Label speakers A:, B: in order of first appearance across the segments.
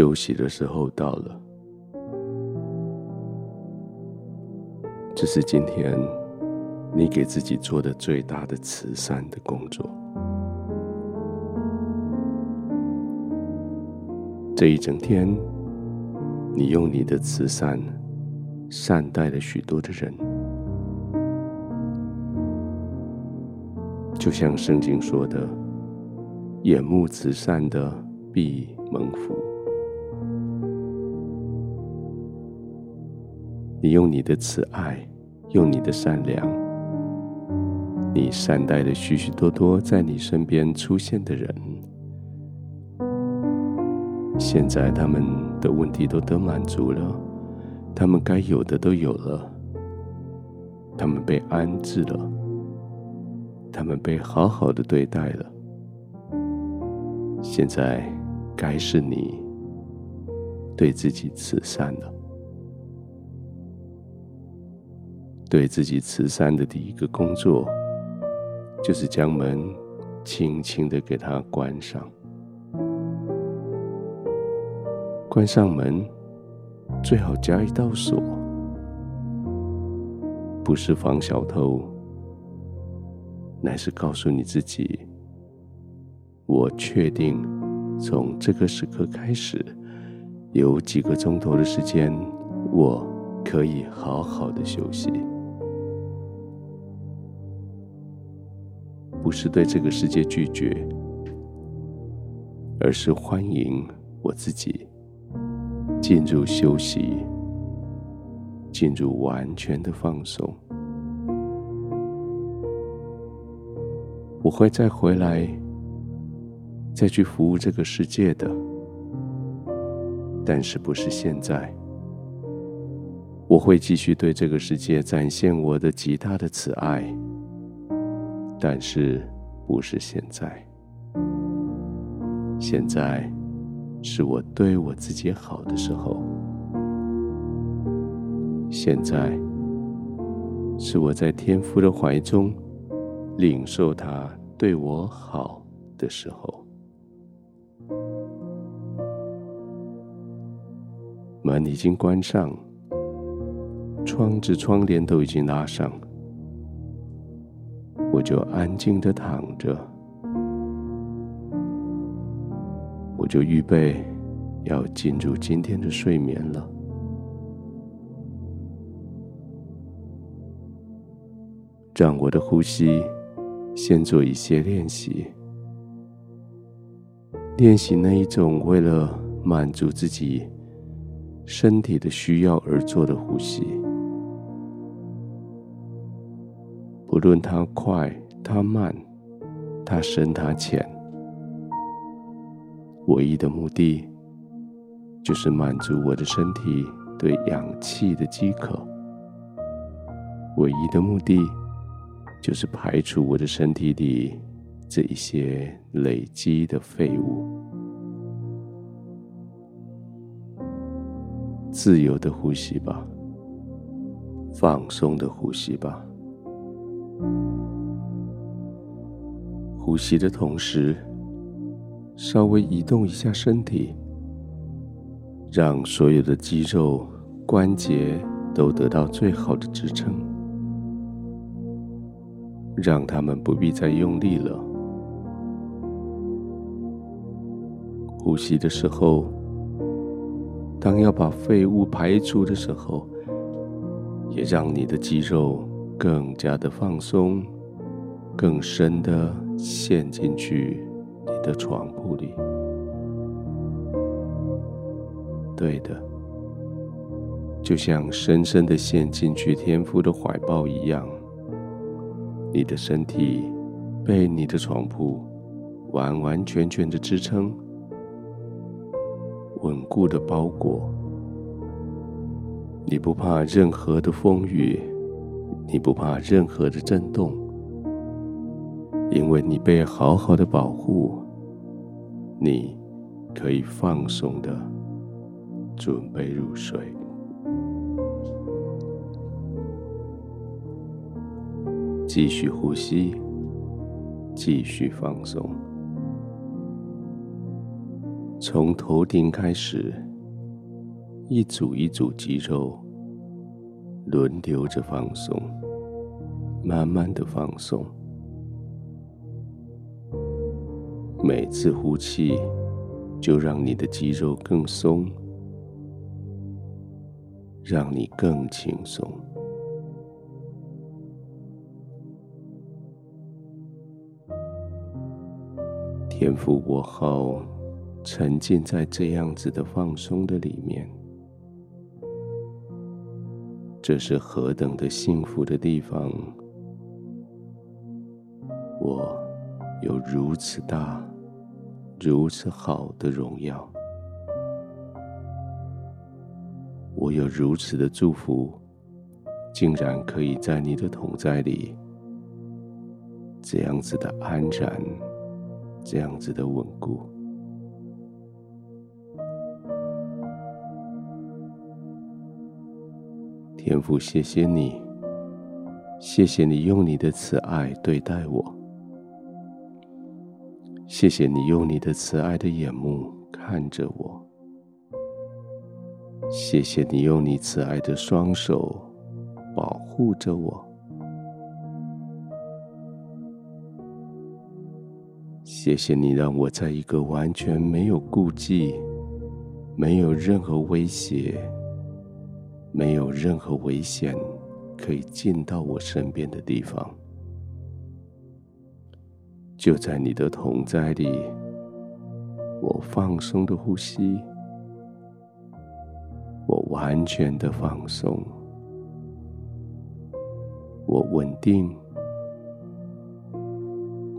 A: 休息的时候到了。这是今天你给自己做的最大的慈善的工作。这一整天，你用你的慈善善待了许多的人，就像圣经说的：“眼目慈善的必蒙福。”你用你的慈爱，用你的善良，你善待了许许多多在你身边出现的人。现在他们的问题都得满足了，他们该有的都有了，他们被安置了，他们被好好的对待了。现在该是你对自己慈善了。对自己慈善的第一个工作，就是将门轻轻的给它关上。关上门，最好加一道锁，不是防小偷，乃是告诉你自己：我确定，从这个时刻开始，有几个钟头的时间，我可以好好的休息。不是对这个世界拒绝，而是欢迎我自己进入休息，进入完全的放松。我会再回来，再去服务这个世界的，但是不是现在。我会继续对这个世界展现我的极大的慈爱。但是，不是现在。现在是我对我自己好的时候。现在是我在天父的怀中领受他对我好的时候。门已经关上，窗子窗帘都已经拉上。我就安静的躺着，我就预备要进入今天的睡眠了。让我的呼吸先做一些练习，练习那一种为了满足自己身体的需要而做的呼吸。不论它快，它慢，它深，它浅，唯一的目的就是满足我的身体对氧气的饥渴。唯一的目的就是排除我的身体里这一些累积的废物。自由的呼吸吧，放松的呼吸吧。呼吸的同时，稍微移动一下身体，让所有的肌肉、关节都得到最好的支撑，让他们不必再用力了。呼吸的时候，当要把废物排出的时候，也让你的肌肉更加的放松，更深的。陷进去你的床铺里，对的，就像深深的陷进去天父的怀抱一样，你的身体被你的床铺完完全全的支撑，稳固的包裹，你不怕任何的风雨，你不怕任何的震动。因为你被好好的保护，你可以放松的准备入睡。继续呼吸，继续放松。从头顶开始，一组一组肌肉轮流着放松，慢慢的放松。每次呼气，就让你的肌肉更松，让你更轻松。天赋，我好沉浸在这样子的放松的里面，这是何等的幸福的地方！如此大、如此好的荣耀，我有如此的祝福，竟然可以在你的同在里，这样子的安然。这样子的稳固，天父，谢谢你，谢谢你用你的慈爱对待我，谢谢你用你的慈爱的眼目看着我，谢谢你用你慈爱的双手保护着我。谢谢你让我在一个完全没有顾忌、没有任何威胁、没有任何危险可以进到我身边的地方，就在你的同在里，我放松的呼吸，我完全的放松，我稳定。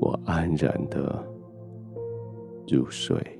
A: 我安然的入睡。